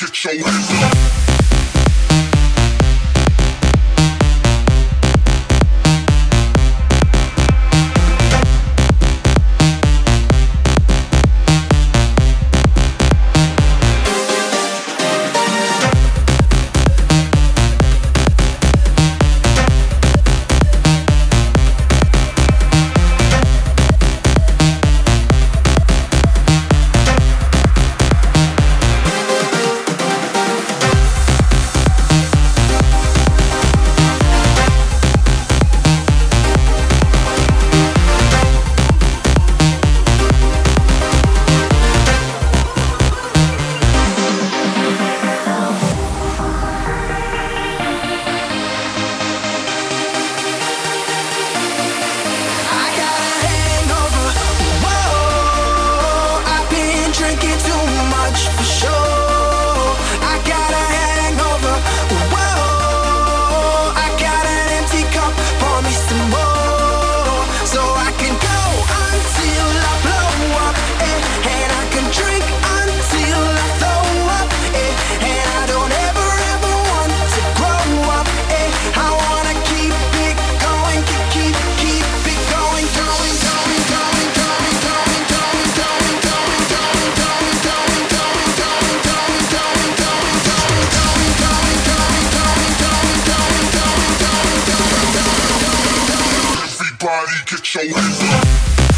get your hands up. shake.